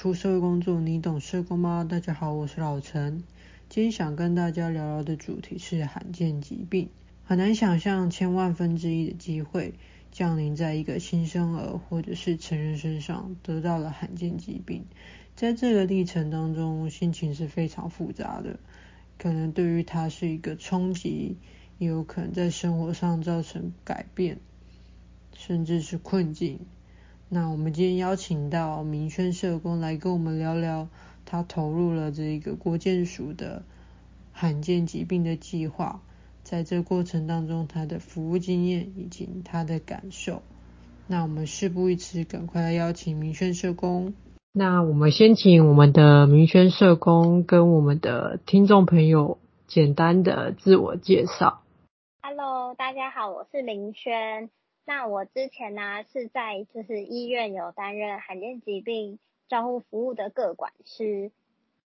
出社会工作，你懂社工吗？大家好，我是老陈。今天想跟大家聊聊的主题是罕见疾病。很难想象千万分之一的机会降临在一个新生儿或者是成人身上，得到了罕见疾病。在这个历程当中，心情是非常复杂的。可能对于他是一个冲击，也有可能在生活上造成改变，甚至是困境。那我们今天邀请到明轩社工来跟我们聊聊，他投入了这个国健署的罕见疾病的计划，在这个过程当中他的服务经验以及他的感受。那我们事不宜迟，赶快来邀请明轩社工。那我们先请我们的明轩社工跟我们的听众朋友简单的自我介绍。Hello，大家好，我是明轩。那我之前呢、是在就是医院有担任罕见疾病照护服务的个管师。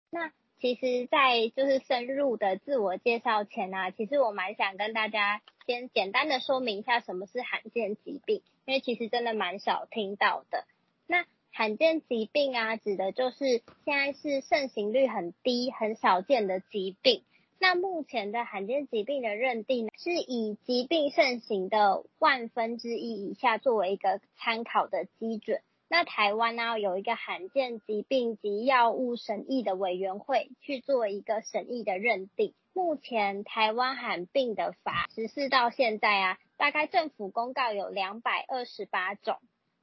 那其实，在就是深入的自我介绍前呢、啊，其实我蛮想跟大家先简单的说明一下什么是罕见疾病，因为其实真的蛮少听到的。那罕见疾病啊，指的就是现在是盛行率很低、很少见的疾病。那目前的罕见疾病的认定，是以疾病盛行的万分之一以下作为一个参考的基准。那台湾呢，有一个罕见疾病及药物审议的委员会去做一个审议的认定。目前台湾罕病的法实施到现在啊，大概政府公告有两百二十八种，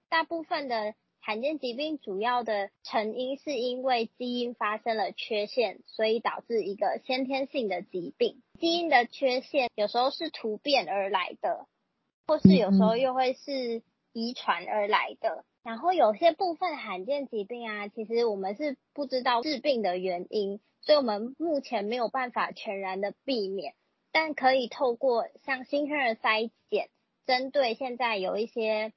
大部分的。罕见疾病主要的成因是因为基因发生了缺陷，所以导致一个先天性的疾病。基因的缺陷有时候是突变而来的，或是有时候又会是遗传而来的。然后有些部分罕见疾病啊，其实我们是不知道致病的原因，所以我们目前没有办法全然的避免，但可以透过像新生儿筛检，针对现在有一些。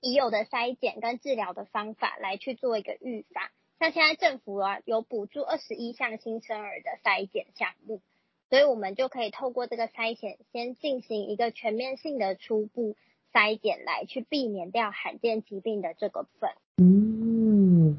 已有的筛检跟治疗的方法来去做一个预防，像现在政府啊有补助二十一项新生儿的筛检项目，所以我们就可以透过这个筛检，先进行一个全面性的初步筛检，来去避免掉罕见疾病的这个份。嗯，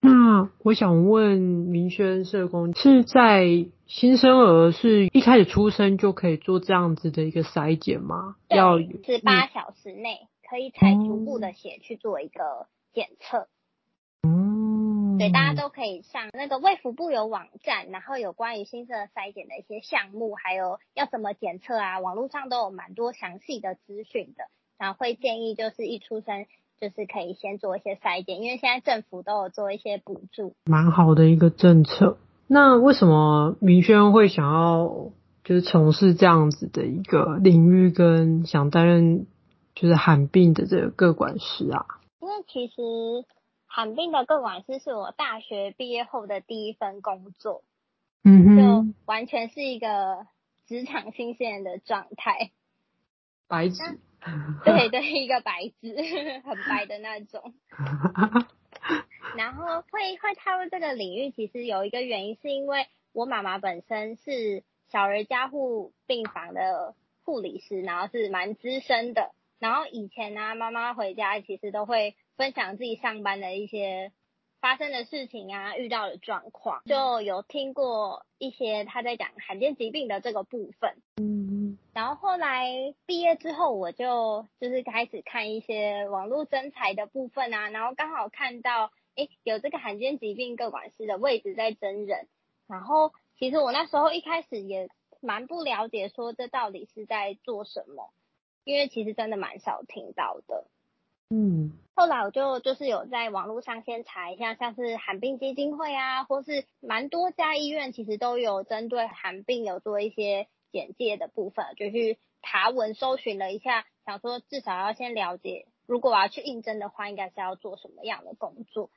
那我想问明轩社工，是在新生儿是一开始出生就可以做这样子的一个筛检吗？对，要十八小时内。可以采逐步的血去做一个检测，嗯，对，大家都可以上那个卫福部有网站，然后有关于新生儿筛检的一些项目，还有要怎么检测啊，网络上都有蛮多详细的资讯的。然后会建议就是一出生就是可以先做一些筛检，因为现在政府都有做一些补助，蛮好的一个政策。那为什么明轩会想要就是从事这样子的一个领域，跟想担任？就是罕病的这个个管师啊，因为其实罕病的个管师是我大学毕业后的第一份工作，嗯哼，就完全是一个职场新鲜人的状态，白纸，对对，一个白纸，很白的那种。然后会会踏入这个领域，其实有一个原因，是因为我妈妈本身是小儿加护病房的护理师，然后是蛮资深的。然后以前呢、啊，妈妈回家其实都会分享自己上班的一些发生的事情啊，遇到的状况，就有听过一些他在讲罕见疾病的这个部分。嗯，然后后来毕业之后，我就就是开始看一些网络征才的部分啊，然后刚好看到，诶，有这个罕见疾病各管师的位置在征人。然后其实我那时候一开始也蛮不了解，说这到底是在做什么。因为其实真的蛮少听到的，嗯，后来我就就是有在网络上先查一下，像是寒病基金会啊，或是蛮多家医院其实都有针对寒病有做一些简介的部分，就去爬文搜寻了一下，想说至少要先了解，如果我要去应征的话，应该是要做什么样的工作。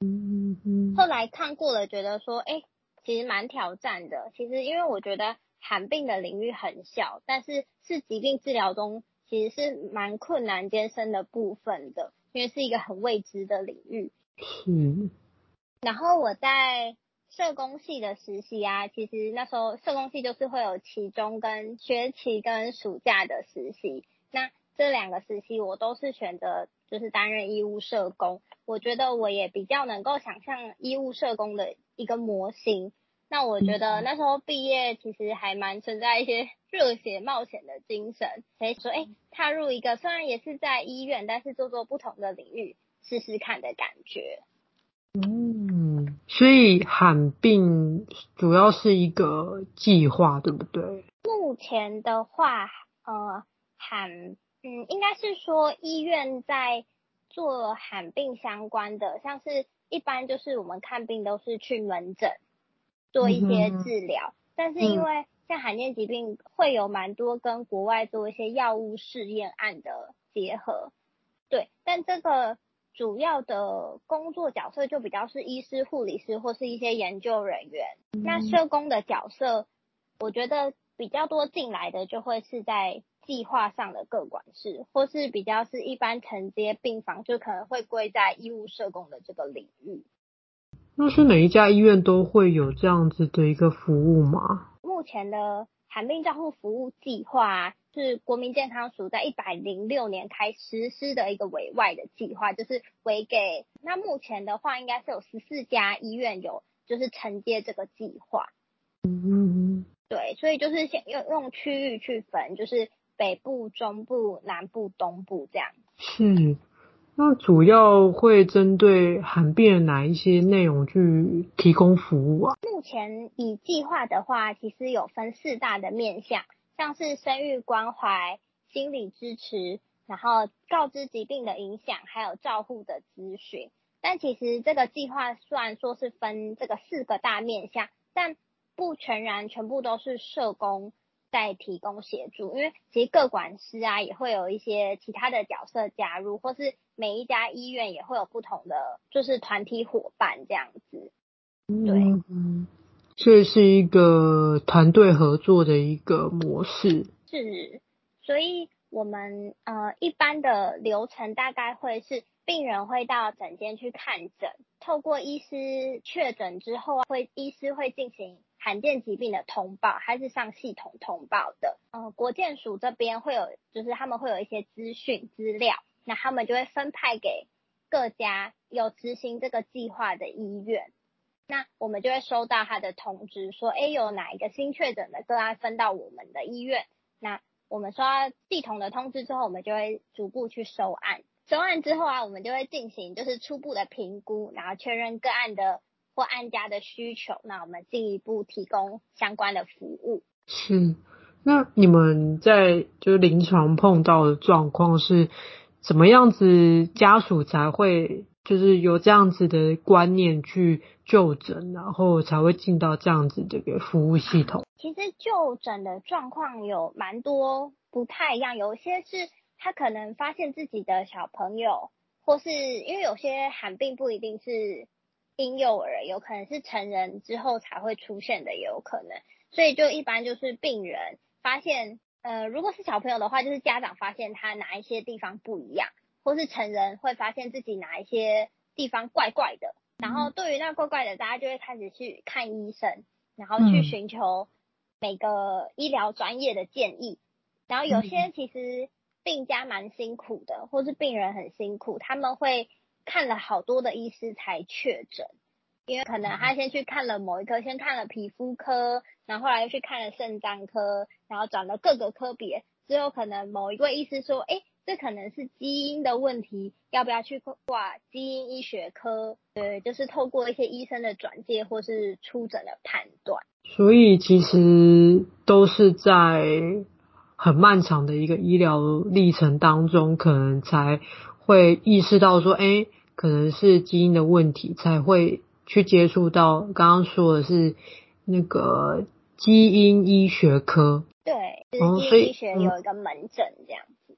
嗯嗯。后来看过了，觉得说，哎，其实蛮挑战的。其实因为我觉得。罕病的领域很小，但是是疾病治疗中其实是蛮困难艰深的部分的，因为是一个很未知的领域。嗯。然后我在社工系的实习啊，其实那时候社工系就是会有期中跟学期跟暑假的实习。那这两个实习我都是选择就是担任医务社工，我觉得我也比较能够想象医务社工的一个模型。那我觉得那时候毕业其实还蛮存在一些 热血冒险的精神，所以说哎，踏入一个虽然也是在医院，但是做做不同的领域试试看的感觉。嗯，所以罕病主要是一个计划，对不对？目前的话，呃，罕，嗯，应该是说医院在做罕病相关的，像是一般就是我们看病都是去门诊。做一些治疗，但是因为像罕见疾病会有蛮多跟国外做一些药物试验案的结合，对，但这个主要的工作角色就比较是医师、护理师或是一些研究人员。那社工的角色，我觉得比较多进来的就会是在计划上的各管事，或是比较是一般承接病房，就可能会归在医务社工的这个领域。那是每一家医院都会有这样子的一个服务吗？目前的罕病照护服务计划是国民健康署在一百零六年开实施的一个委外的计划，就是委给。那目前的话，应该是有十四家医院有就是承接这个计划。嗯嗯。对，所以就是先用用区域去分，就是北部、中部、南部、东部这样。是。那主要会针对罕病的哪一些内容去提供服务啊？目前以计划的话，其实有分四大的面向，像是生育关怀、心理支持，然后告知疾病的影响，还有照护的咨询。但其实这个计划虽然说是分这个四个大面向，但不全然全部都是社工在提供协助，因为其实各管师啊也会有一些其他的角色加入，或是。每一家医院也会有不同的，就是团体伙伴这样子，对，嗯，所以是一个团队合作的一个模式。是，所以我们呃一般的流程大概会是病人会到诊间去看诊，透过医师确诊之后，会医师会进行罕见疾病的通报，它是上系统通报的。呃，国健署这边会有，就是他们会有一些资讯资料。那他们就会分派给各家有执行这个计划的医院，那我们就会收到他的通知，说，哎，有哪一个新确诊的个案分到我们的医院。那我们收到系统的通知之后，我们就会逐步去收案。收案之后啊，我们就会进行就是初步的评估，然后确认个案的或案家的需求，那我们进一步提供相关的服务。是，那你们在就是临床碰到的状况是？怎么样子家属才会就是有这样子的观念去就诊，然后才会进到这样子这个服务系统？其实就诊的状况有蛮多不太一样，有些是他可能发现自己的小朋友，或是因为有些罕病不一定是婴幼儿，有可能是成人之后才会出现的，也有可能，所以就一般就是病人发现。呃，如果是小朋友的话，就是家长发现他哪一些地方不一样，或是成人会发现自己哪一些地方怪怪的，然后对于那怪怪的，大家就会开始去看医生，然后去寻求每个医疗专业的建议。然后有些其实病家蛮辛苦的，或是病人很辛苦，他们会看了好多的医师才确诊。因为可能他先去看了某一科，先看了皮肤科，然后后来又去看了肾脏科，然后转了各个科别，之后可能某一位医师说，哎，这可能是基因的问题，要不要去挂基因医学科？对，就是透过一些医生的转介或是出诊的判断。所以其实都是在很漫长的一个医疗历程当中，可能才会意识到说，哎，可能是基因的问题，才会。去接触到刚刚说的是那个基因医学科，对，就是基因医学有一个门诊这样子。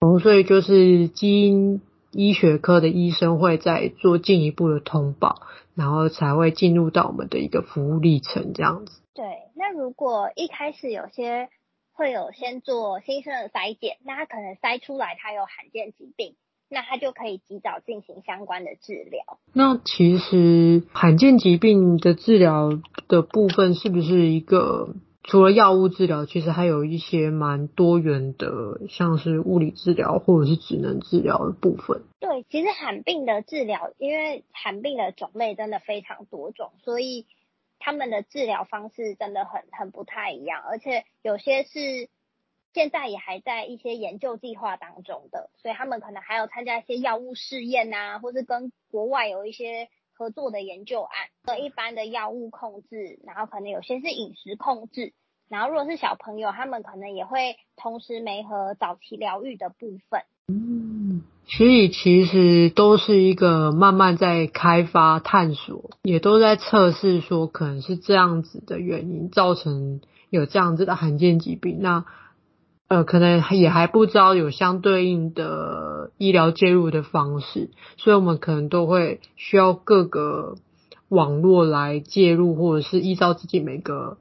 哦，所以就是基因医学科的医生会再做进一步的通报，然后才会进入到我们的一个服务历程这样子。对，那如果一开始有些会有先做新生的筛检，那他可能筛出来他有罕见疾病。那他就可以及早进行相关的治疗。那其实罕见疾病的治疗的部分是不是一个除了药物治疗，其实还有一些蛮多元的，像是物理治疗或者是职能治疗的部分。对，其实罕病的治疗，因为罕病的种类真的非常多种，所以他们的治疗方式真的很很不太一样，而且有些是现在也还在一些研究计划当中的，所以他们可能还有参加一些药物试验啊，或是跟国外有一些。合作的研究案和一般的药物控制，然后可能有些是饮食控制，然后如果是小朋友，他们可能也会同时没和早期疗愈的部分。嗯，所以其实都是一个慢慢在开发探索，也都在测试说可能是这样子的原因造成有这样子的罕见疾病。那呃，可能也还不知道有相对应的医疗介入的方式，所以我们可能都会需要各个网络来介入，或者是依照自己每个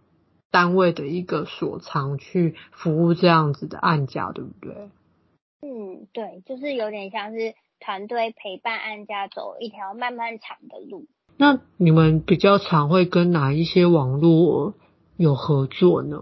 单位的一个所长去服务这样子的案家，对不对？嗯，对，就是有点像是团队陪伴案家走一条漫漫长的路。那你们比较常会跟哪一些网络有合作呢？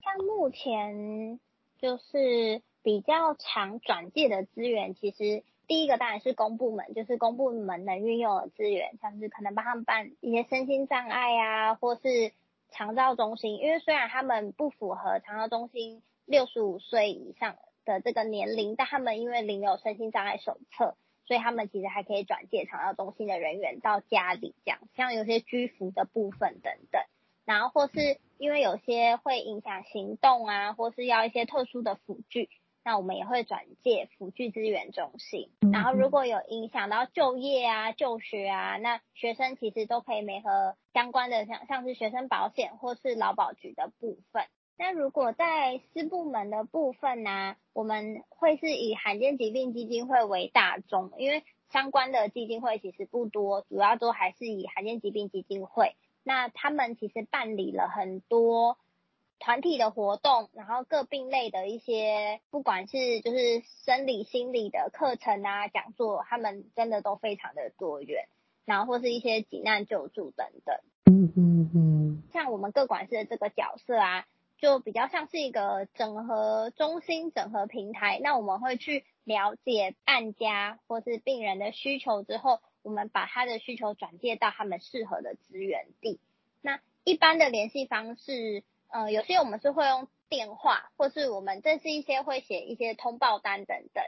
像目前。就是比较常转介的资源，其实第一个当然是公部门，就是公部门能运用的资源，像是可能帮他们办一些身心障碍啊，或是长照中心，因为虽然他们不符合长照中心六十五岁以上的这个年龄，但他们因为领有身心障碍手册，所以他们其实还可以转介长照中心的人员到家里，这样像有些居服的部分等等。然后或是因为有些会影响行动啊，或是要一些特殊的辅具，那我们也会转介辅具资源中心。然后如果有影响到就业啊、就学啊，那学生其实都可以媒合相关的，像像是学生保险或是劳保局的部分。那如果在私部门的部分呢、啊，我们会是以罕见疾病基金会为大宗，因为相关的基金会其实不多，主要都还是以罕见疾病基金会。那他们其实办理了很多团体的活动，然后各病类的一些，不管是就是生理、心理的课程啊、讲座，他们真的都非常的多元，然后或是一些急难救助等等。嗯嗯嗯。像我们各管事的这个角色啊，就比较像是一个整合中心、整合平台。那我们会去了解案家或是病人的需求之后。我们把他的需求转介到他们适合的资源地。那一般的联系方式，呃，有些我们是会用电话，或是我们这是一些会写一些通报单等等，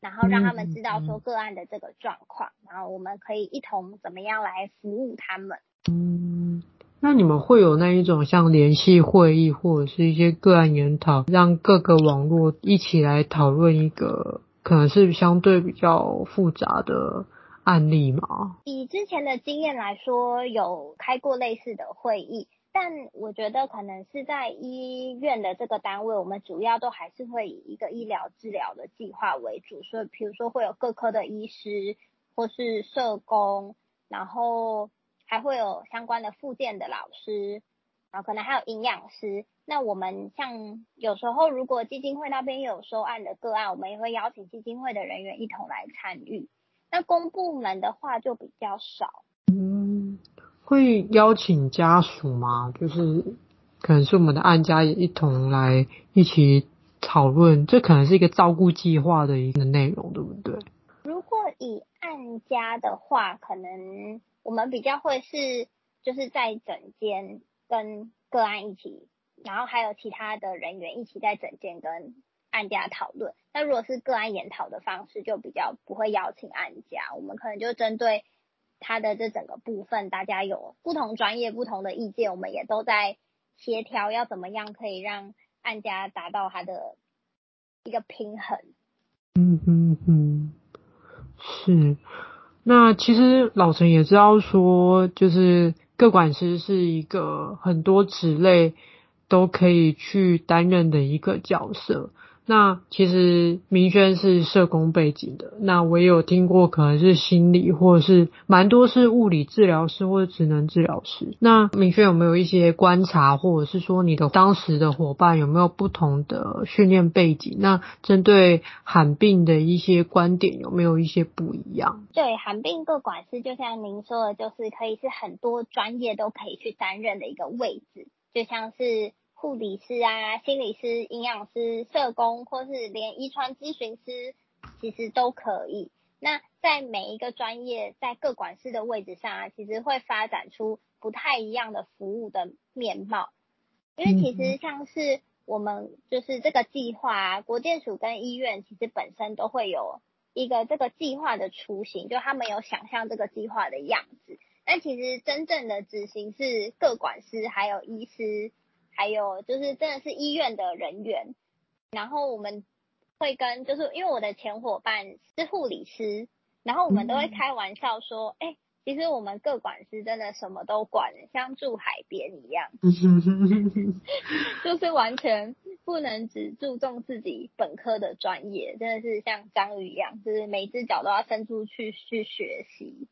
然后让他们知道说个案的这个状况，然后我们可以一同怎么样来服务他们。嗯，那你们会有那一种像联系会议或者是一些个案研讨，让各个网络一起来讨论一个可能是相对比较复杂的。案例吗？以之前的经验来说，有开过类似的会议，但我觉得可能是在医院的这个单位，我们主要都还是会以一个医疗治疗的计划为主，所以比如说会有各科的医师或是社工，然后还会有相关的复健的老师，然后可能还有营养师。那我们像有时候如果基金会那边有收案的个案，我们也会邀请基金会的人员一同来参与。那公部门的话就比较少，嗯，会邀请家属吗？就是可能是我们的案家也一同来一起讨论，这可能是一个照顾计划的一个内容，对不对？如果以案家的话，可能我们比较会是就是在整间跟个案一起，然后还有其他的人员一起在整间跟。案家讨论，那如果是个案研讨的方式，就比较不会邀请案家，我们可能就针对他的这整个部分，大家有不同专业、不同的意见，我们也都在协调，要怎么样可以让案家达到他的一个平衡。嗯嗯嗯，是。那其实老陈也知道说，就是各管师是一个很多职类都可以去担任的一个角色。那其实明轩是社工背景的，那我也有听过可能是心理或者是蛮多是物理治疗师或者职能治疗师。那明轩有没有一些观察，或者是说你的当时的伙伴有没有不同的训练背景？那针对罕病的一些观点有没有一些不一样？对，罕病个管师就像您说的，就是可以是很多专业都可以去担任的一个位置，就像是。护理师啊、心理师、营养师、社工，或是连遗传咨询师，其实都可以。那在每一个专业，在各管师的位置上啊，其实会发展出不太一样的服务的面貌。因为其实像是我们就是这个计划啊，国健署跟医院其实本身都会有一个这个计划的雏形，就他们有想象这个计划的样子。但其实真正的执行是各管师，还有医师，还有就是真的是医院的人员。然后我们会跟，就是因为我的前伙伴是护理师，然后我们都会开玩笑说，哎、嗯。欸其实我们各管师真的什么都管，像住海边一样，就是完全不能只注重自己本科的专业，真的是像章鱼一样，就是每只脚都要伸出去去学习。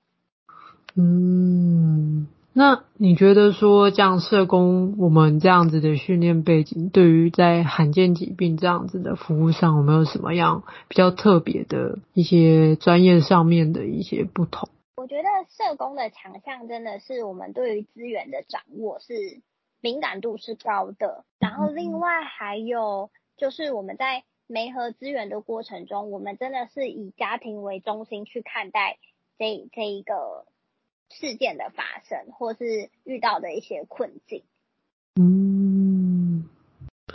嗯，那你觉得说这样社工，我们这样子的训练背景，对于在罕见疾病这样子的服务上，有没有什么样比较特别的一些专业上面的一些不同？我觉得社工的强项真的是我们对于资源的掌握是敏感度是高的，然后另外还有就是我们在媒合资源的过程中，我们真的是以家庭为中心去看待这这一个事件的发生，或是遇到的一些困境。嗯，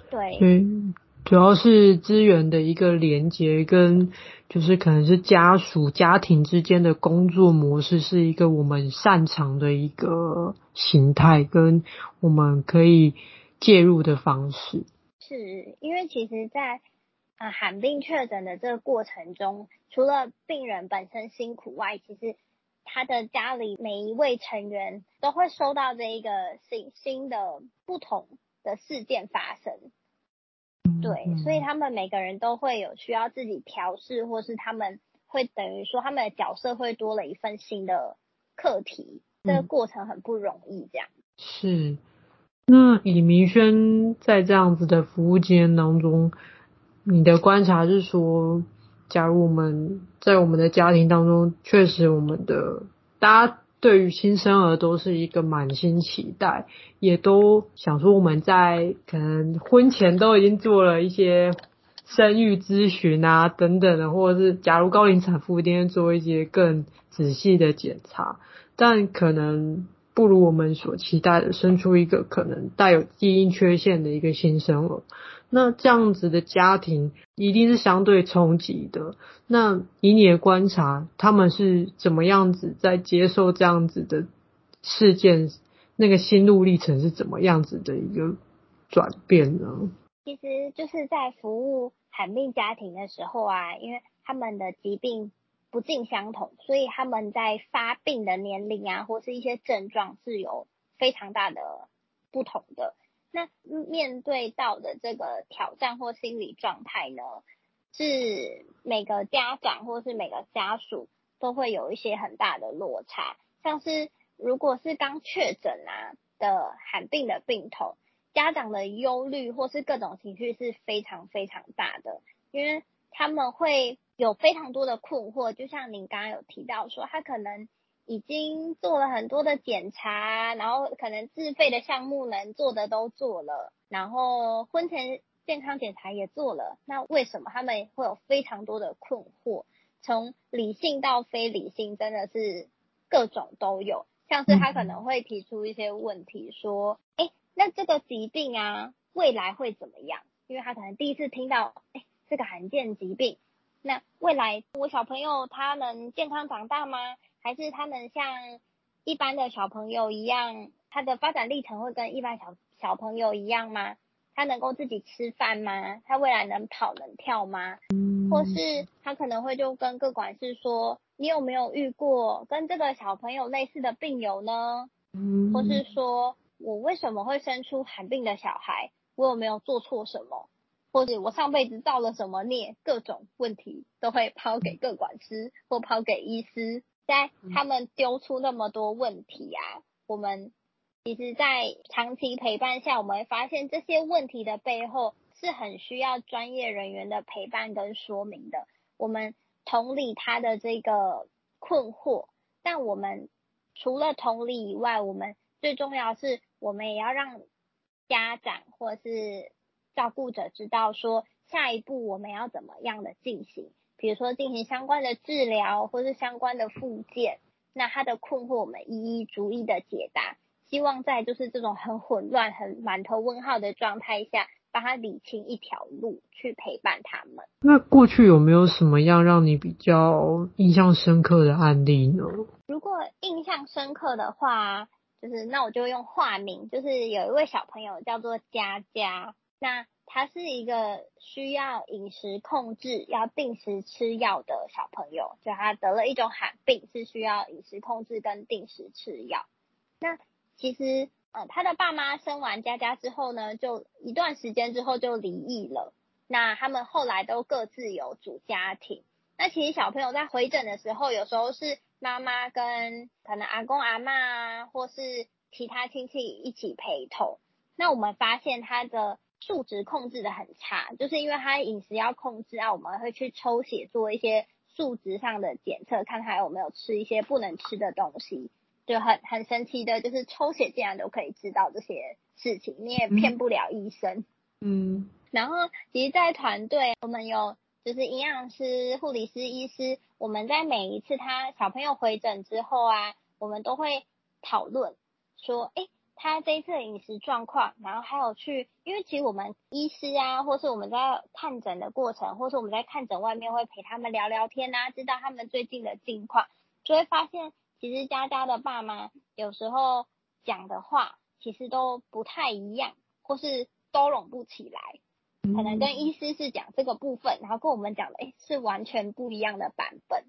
对。嗯主要是资源的一个连接，跟就是可能是家属家庭之间的工作模式，是一个我们擅长的一个形态，跟我们可以介入的方式。是因为其实在呃罕病确诊的这个过程中，除了病人本身辛苦外，其实他的家里每一位成员都会收到这一个新新的不同的事件发生。对，所以他们每个人都会有需要自己调试，或是他们会等于说他们的角色会多了一份新的课题，这个过程很不容易。这样是。那以明轩在这样子的服务经验当中，你的观察是说，假如我们在我们的家庭当中，确实我们的大家。对于新生儿都是一个满心期待，也都想说我们在可能婚前都已经做了一些生育咨询啊等等的，或者是假如高龄产妇一定要做一些更仔细的检查，但可能不如我们所期待的生出一个可能带有基因缺陷的一个新生儿。那这样子的家庭一定是相对冲击的。那以你的观察，他们是怎么样子在接受这样子的事件？那个心路历程是怎么样子的一个转变呢？其实就是在服务罕病家庭的时候啊，因为他们的疾病不尽相同，所以他们在发病的年龄啊，或是一些症状是有非常大的不同的。那面对到的这个挑战或心理状态呢，是每个家长或是每个家属都会有一些很大的落差。像是如果是刚确诊啊的罕病的病童，家长的忧虑或是各种情绪是非常非常大的，因为他们会有非常多的困惑。就像您刚刚有提到说，他可能。已经做了很多的检查，然后可能自费的项目能做的都做了，然后婚前健康检查也做了，那为什么他们会有非常多的困惑？从理性到非理性，真的是各种都有。像是他可能会提出一些问题，说：“哎，那这个疾病啊，未来会怎么样？”因为他可能第一次听到，哎，这个罕见疾病，那未来我小朋友他能健康长大吗？还是他们像一般的小朋友一样，他的发展历程会跟一般小小朋友一样吗？他能够自己吃饭吗？他未来能跑能跳吗？或是他可能会就跟各管师说，你有没有遇过跟这个小朋友类似的病友呢？或是说我为什么会生出罕病的小孩？我有没有做错什么？或者我上辈子造了什么孽？各种问题都会抛给各管师或抛给医师。在他们丢出那么多问题啊，我们其实，在长期陪伴下，我们会发现这些问题的背后是很需要专业人员的陪伴跟说明的。我们同理他的这个困惑，但我们除了同理以外，我们最重要是，我们也要让家长或是照顾者知道说下一步我们要怎么样的进行，比如说进行相关的治疗或是相关的复健，那他的困惑我们一一逐一的解答，希望在就是这种很混乱、很满头问号的状态下。帮他理清一条路，去陪伴他们。那过去有没有什么样让你比较印象深刻的案例呢？如果印象深刻的话，就是那我就用化名，就是有一位小朋友叫做佳佳，那他是一个需要饮食控制、要定时吃药的小朋友，就他得了一种罕病，是需要饮食控制跟定时吃药。那其实。呃，他的爸妈生完佳佳之后呢，就一段时间之后就离异了。那他们后来都各自有组家庭。那其实小朋友在回诊的时候，有时候是妈妈跟可能阿公阿嬷啊，或是其他亲戚一起陪同。那我们发现他的数值控制的很差，就是因为他饮食要控制啊，我们会去抽血做一些数值上的检测，看他有没有吃一些不能吃的东西。就很很神奇的，就是抽血竟然都可以知道这些事情，你也骗不了医生。嗯，然后其实，在团队我们有就是营养师、护理师、医师，我们在每一次他小朋友回诊之后啊，我们都会讨论说，诶，他这一次的饮食状况，然后还有去，因为其实我们医师啊，或是我们在看诊的过程，或是我们在看诊外面会陪他们聊聊天啊，知道他们最近的近况，就会发现。其实佳佳的爸妈有时候讲的话其实都不太一样，或是都拢不起来。可能跟医师是讲这个部分，然后跟我们讲的诶是完全不一样的版本。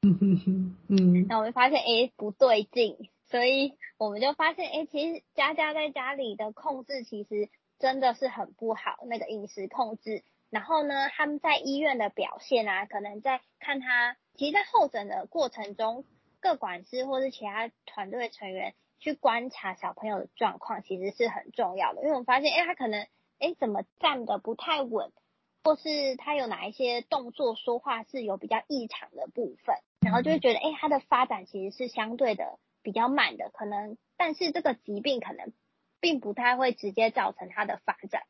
嗯哼哼，嗯。那我们发现诶不对劲，所以我们就发现诶其实佳佳在家里的控制其实真的是很不好，那个饮食控制。然后呢，他们在医院的表现啊，可能在看他，其实，在候诊的过程中。各管师或是其他团队成员去观察小朋友的状况，其实是很重要的。因为我们发现，哎，他可能，哎，怎么站得不太稳，或是他有哪一些动作、说话是有比较异常的部分，然后就会觉得，哎，他的发展其实是相对的比较慢的，可能，但是这个疾病可能并不太会直接造成他的发展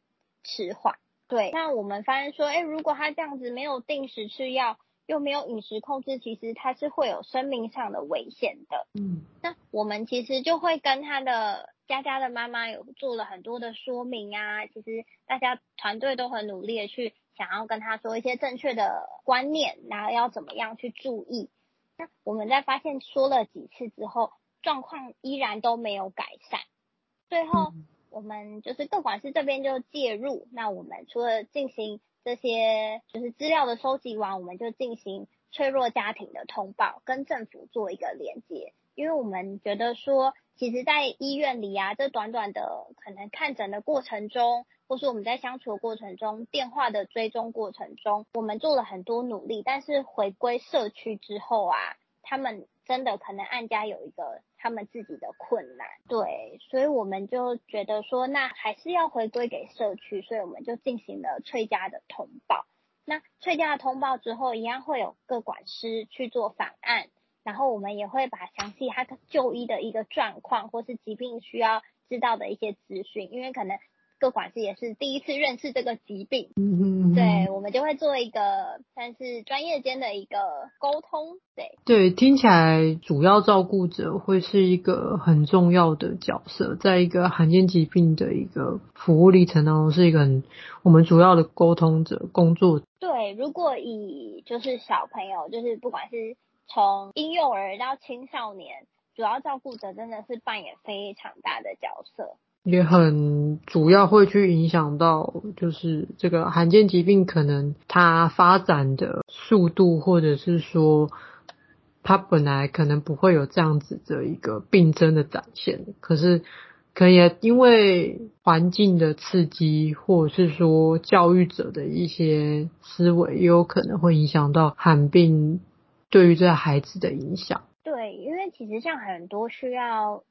迟缓。对，那我们发现说，哎，如果他这样子没有定时吃药，又没有饮食控制，其实他是会有生命上的危险的。嗯，那我们其实就会跟他的佳佳的妈妈有做了很多的说明啊。其实大家团队都很努力的去想要跟他说一些正确的观念，然后要怎么样去注意。那我们在发现说了几次之后，状况依然都没有改善。最后我们就是各管师这边就介入。那我们除了进行这些就是资料的收集完，我们就进行脆弱家庭的通报，跟政府做一个连接。因为我们觉得说，其实，在医院里啊，这短短的可能看诊的过程中，或是我们在相处的过程中，电话的追踪过程中，我们做了很多努力，但是回归社区之后啊，他们真的可能案家有一个。他们自己的困难，对，所以我们就觉得说，那还是要回归给社区，所以我们就进行了翠家的通报。那翠家的通报之后，一样会有各管师去做访案，然后我们也会把详细他就医的一个状况，或是疾病需要知道的一些资讯，因为可能。个管师也是第一次认识这个疾病，对，我们就会做一个算是专业间的一个沟通，对，对，听起来主要照顾者会是一个很重要的角色，在一个罕见疾病的一个服务历程当中，是一个很我们主要的沟通者工作。对，如果以就是小朋友，就是不管是从婴幼儿到青少年，主要照顾者真的是扮演非常大的角色。也很主要会去影响到，就是这个罕见疾病可能它发展的速度，或者是说它本来可能不会有这样子的一个病症的展现，可是可能也因为环境的刺激，或者是说教育者的一些思维，也有可能会影响到罕病对于这孩子的影响。对，因为其实像很多需要。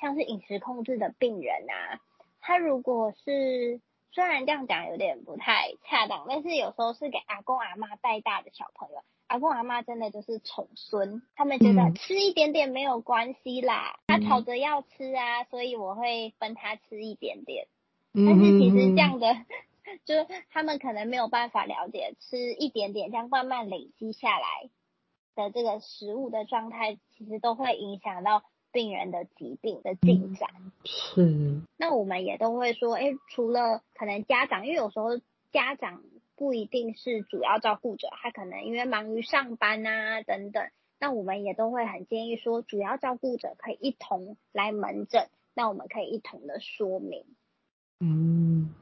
像是饮食控制的病人啊，他如果是虽然这样讲有点不太恰当，但是有时候是给阿公阿妈带大的小朋友，阿公阿妈真的就是宠孙，他们觉得吃一点点没有关系啦，他吵着要吃啊，所以我会分他吃一点点。但是其实这样的，就是他们可能没有办法了解，吃一点点这样慢慢累积下来的这个食物的状态，其实都会影响到病人的疾病的进展。是。那我们也都会说，哎，除了可能家长，因为有时候家长不一定是主要照顾者，他可能因为忙于上班啊等等。那我们也都会很建议说，主要照顾者可以一同来门诊，那我们可以一同的说明。嗯，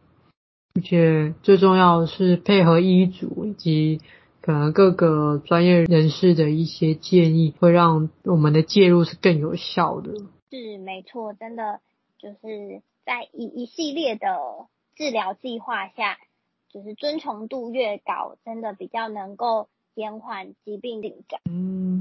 而且最重要的是配合医嘱以及可能各个专业人士的一些建议，会让我们的介入是更有效的。是没错，真的就是在一一系列的治疗计划下，就是遵从度越高，真的比较能够延缓疾病进展。嗯。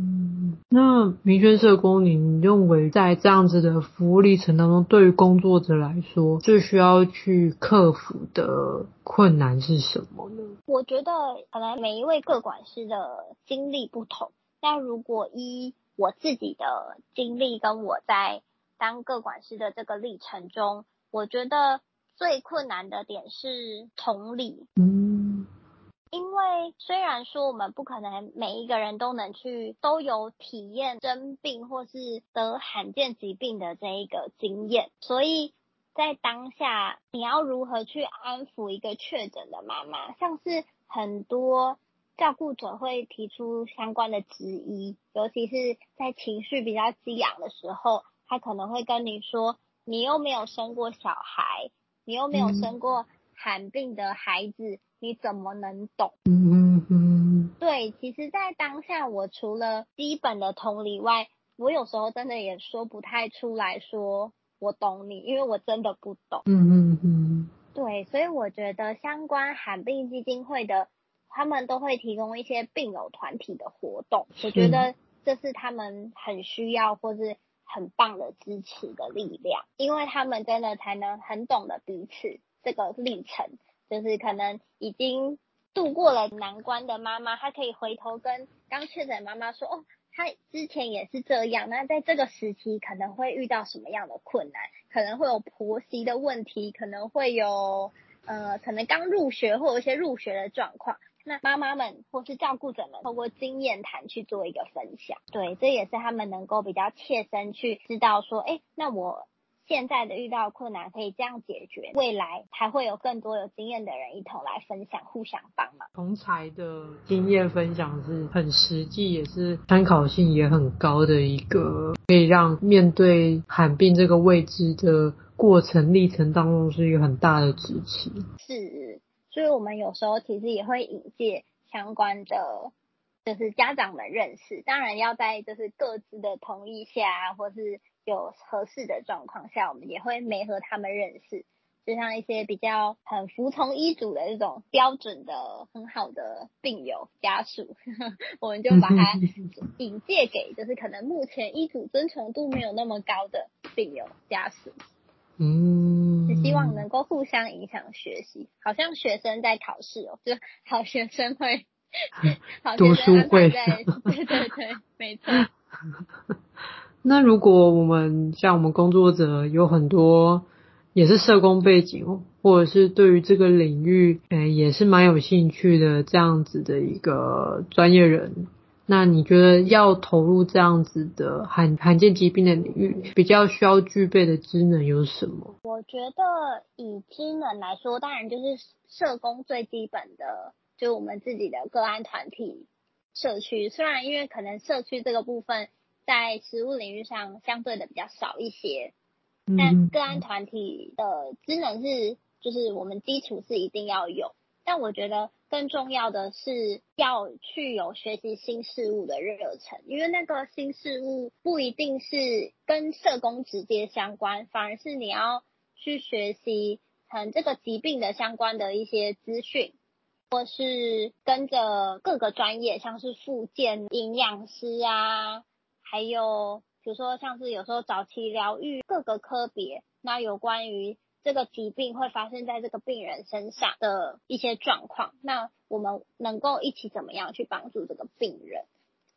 那明轩社工，你认为在这样子的服务历程当中，对于工作者来说，最需要去克服的困难是什么呢？我觉得可能每一位各管师的经历不同，但如果依我自己的经历跟我在当个管师的这个历程中，我觉得最困难的点是同理。嗯。因为虽然说我们不可能每一个人都能去都有体验生病或是得罕见疾病的这一个经验，所以在当下你要如何去安抚一个确诊的妈妈？像是很多照顾者会提出相关的质疑，尤其是在情绪比较激昂的时候，他可能会跟你说：“你又没有生过小孩，你又没有生过罕病的孩子。”你怎么能懂？嗯嗯嗯。对，其实，在当下，我除了基本的同理外，我有时候真的也说不太出来说我懂你，因为我真的不懂。嗯嗯嗯。对，所以我觉得相关罕病基金会的，他们都会提供一些病友团体的活动，我觉得这是他们很需要或是很棒的支持的力量，因为他们真的才能很懂得彼此这个历程。就是可能已经度过了难关的妈妈，她可以回头跟刚确诊妈妈说：“哦，她之前也是这样。那在这个时期可能会遇到什么样的困难？可能会有婆媳的问题，可能会有呃，可能刚入学或有一些入学的状况。那妈妈们或是照顾者们透过经验谈去做一个分享，对，这也是他们能够比较切身去知道说，哎，那我。”现在的遇到困难可以这样解决，未来还会有更多有经验的人一同来分享，互相帮忙。同才的经验分享是很实际，也是参考性也很高的一个，可以让面对罕病这个未知的过程历程当中是一个很大的支持。是，所以我们有时候其实也会引介相关的，就是家长们认识，当然要在就是各自的同意下，或是。有合适的状况下，我们也会没和他们认识，就像一些比较很服从医嘱的这种标准的很好的病友家属，我们就把他引介给就是可能目前医嘱遵从度没有那么高的病友家属，嗯，是希望能够互相影响学习，好像学生在考试哦，就好学生会，好学生会。在，对对对，没错。那如果我们像我们工作者有很多也是社工背景，或者是对于这个领域，诶也是蛮有兴趣的这样子的一个专业人，那你觉得要投入这样子的罕罕见疾病的领域，比较需要具备的职能有什么？我觉得以职能来说，当然就是社工最基本的，就我们自己的个案团体社区。虽然因为可能社区这个部分。在实务领域上相对的比较少一些，但个案团体的职能是，就是我们基础是一定要有，但我觉得更重要的是要去有学习新事物的热忱，因为那个新事物不一定是跟社工直接相关，反而是你要去学习嗯这个疾病的相关的一些资讯，或是跟着各个专业，像是复健营养师啊。还有，比如说像是有时候早期疗愈各个科别，那有关于这个疾病会发生在这个病人身上的一些状况，那我们能够一起怎么样去帮助这个病人？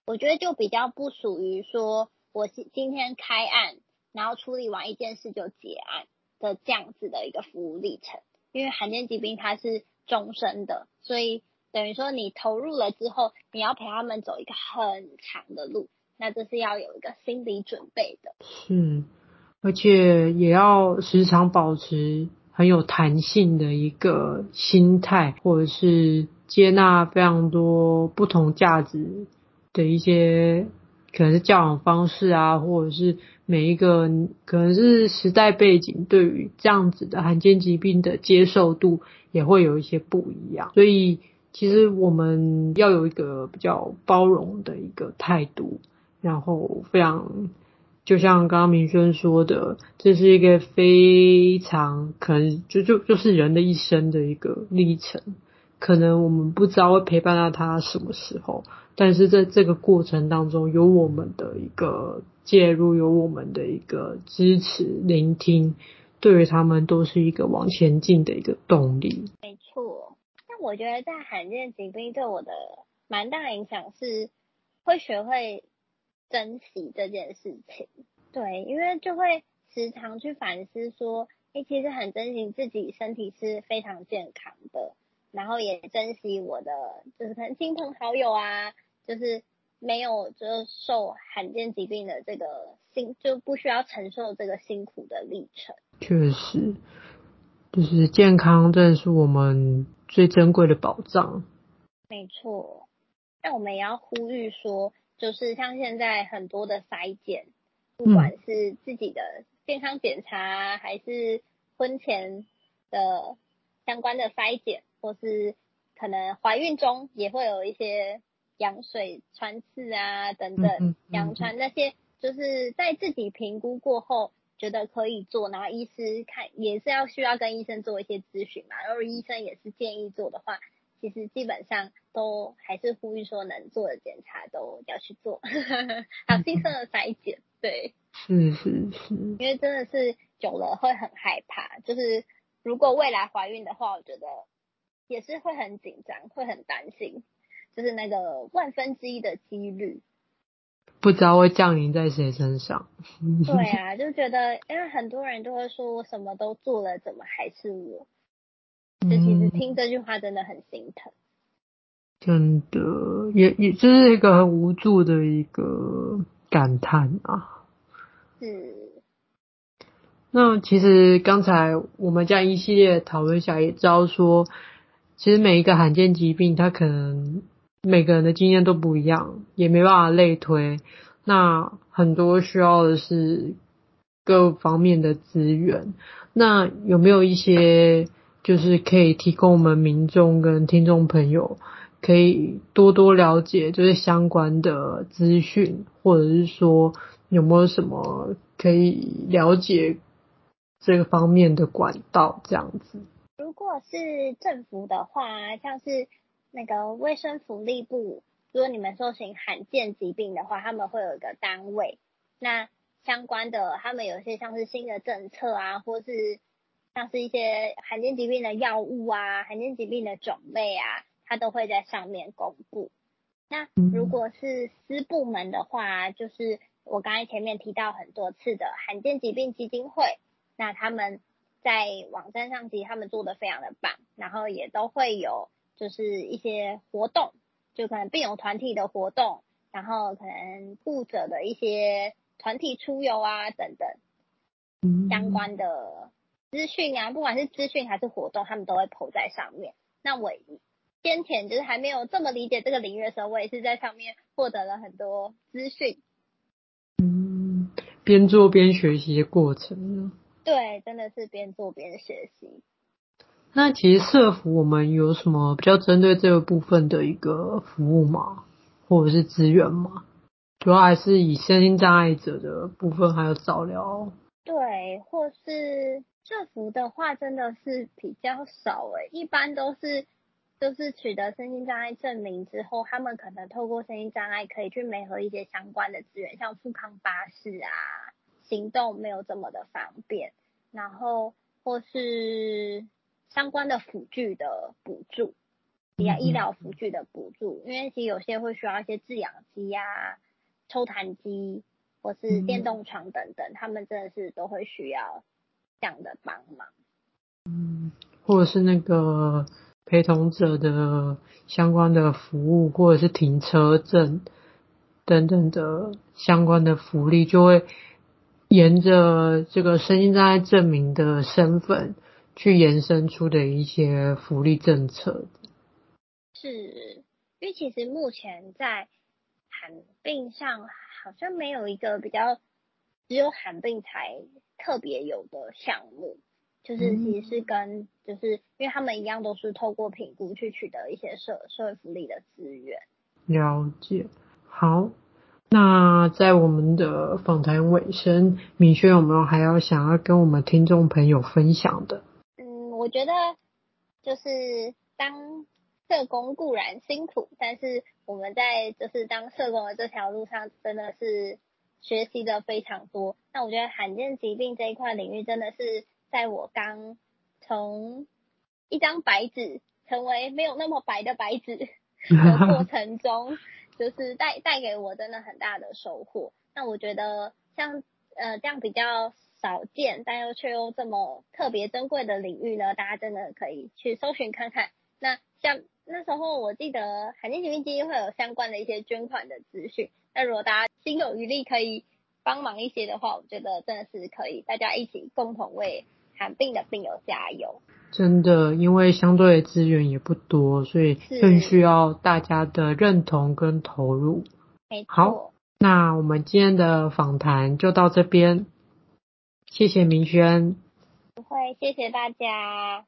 我觉得就比较不属于说我今今天开案，然后处理完一件事就结案，的这样子的一个服务历程。因为罕见疾病它是终身的，所以等于说你投入了之后，你要陪他们走一个很长的路，那这是要有一个心理准备的。是，而且也要时常保持很有弹性的一个心态，或者是接纳非常多不同价值的一些。可能是教养方式啊，或者是每一个可能是时代背景对于这样子的罕见疾病的接受度也会有一些不一样，所以其实我们要有一个比较包容的一个态度，然后非常就像刚刚明轩说的，这是一个非常可能就就就是人的一生的一个历程，可能我们不知道会陪伴到他什么时候。但是在这个过程当中，有我们的一个介入，有我们的一个支持、聆听，对于他们都是一个往前进的一个动力。没错，但我觉得在罕见疾病对我的蛮大影响是，会学会珍惜这件事情。对，因为就会时常去反思说，哎，其实很珍惜自己身体是非常健康的，然后也珍惜我的，就是可能亲朋好友啊。就是没有，就是受罕见疾病的这个辛，就不需要承受这个辛苦的历程。确实，就是健康，真的是我们最珍贵的宝藏。没错，但我们也要呼吁说，就是像现在很多的筛检，不管是自己的健康检查，还是婚前的相关的筛检，或是可能怀孕中也会有一些。羊水穿刺啊，等等，羊穿那些，就是在自己评估过后觉得可以做，然后医师看也是要需要跟医生做一些咨询嘛。然后医生也是建议做的话，其实基本上都还是呼吁说能做的检查都要去做。还有新生儿筛检，对，是是是，因为真的是久了会很害怕，就是如果未来怀孕的话，我觉得也是会很紧张，会很担心。就是那个万分之一的几率，不知道会降临在谁身上。对啊，就觉得，因为很多人都会说，我什么都做了，怎么还是我？就其实听这句话真的很心疼。真的，也也就是一个很无助的一个感叹啊。嗯。那其实刚才我们这样一系列讨论下，也知道说，其实每一个罕见疾病，它可能。每个人的经验都不一样，也没办法类推。那很多需要的是各方面的资源。那有没有一些就是可以提供我们民众跟听众朋友可以多多了解，就是相关的资讯，或者是说有没有什么可以了解这个方面的管道这样子？如果是政府的话，像是。那个卫生福利部，如果你们搜寻罕见疾病的话，他们会有一个单位。那相关的，他们有些像是新的政策啊，或是像是一些罕见疾病的药物啊、罕见疾病的种类啊，它都会在上面公布。那如果是私部门的话，就是我刚才前面提到很多次的罕见疾病基金会，那他们在网站上其实他们做的非常的棒，然后也都会有。就是一些活动，就可能病友团体的活动，然后可能护者的一些团体出游啊等等，相关的资讯啊，不管是资讯还是活动，他们都会 po 在上面。那我先前就是还没有这么理解这个领域的时候，我也是在上面获得了很多资讯。嗯，边做边学习的过程。对，真的是边做边学习。那其实社服我们有什么比较针对这个部分的一个服务吗？或者是资源吗？主要还是以身心障碍者的部分还有早疗。对，或是社服的话，真的是比较少诶。一般都是就是取得身心障碍证明之后，他们可能透过身心障碍可以去媒合一些相关的资源，像富康巴士啊，行动没有这么的方便，然后或是。相关的辅具的补助，比较医疗辅具的补助，因为其实有些会需要一些制氧机呀、抽痰机或是电动床等等，他们真的是都会需要这样的帮忙。嗯，或者是那个陪同者的相关的服务，或者是停车证等等的相关的福利，就会沿着这个身心障碍证明的身份去延伸出的一些福利政策。是，因为其实目前在罕病上好像没有一个比较只有罕病才特别有的项目。就是其实是跟，就是因为他们一样都是透过评估去取得一些社社会福利的资源。了解。好，那在我们的访谈尾声，明轩有没有还要想要跟我们听众朋友分享的？嗯，我觉得就是当社工固然辛苦，但是我们在就是当社工的这条路上，真的是学习的非常多。那我觉得罕见疾病这一块领域真的是。在我刚从一张白纸成为没有那么白的白纸 的过程中，就是带带给我真的很大的收获。那我觉得像呃这样比较少见，但又却又这么特别珍贵的领域呢，大家真的可以去搜寻看看。那像那时候我记得罕见疾病基金会有相关的一些捐款的资讯。那如果大家心有余力可以帮忙一些的话，我觉得真的是可以，大家一起共同为。病的病友加油。真的因为相对资源也不多所以更需要大家的认同跟投入。好那我们今天的访谈就到这边。谢谢明轩。不会谢谢大家。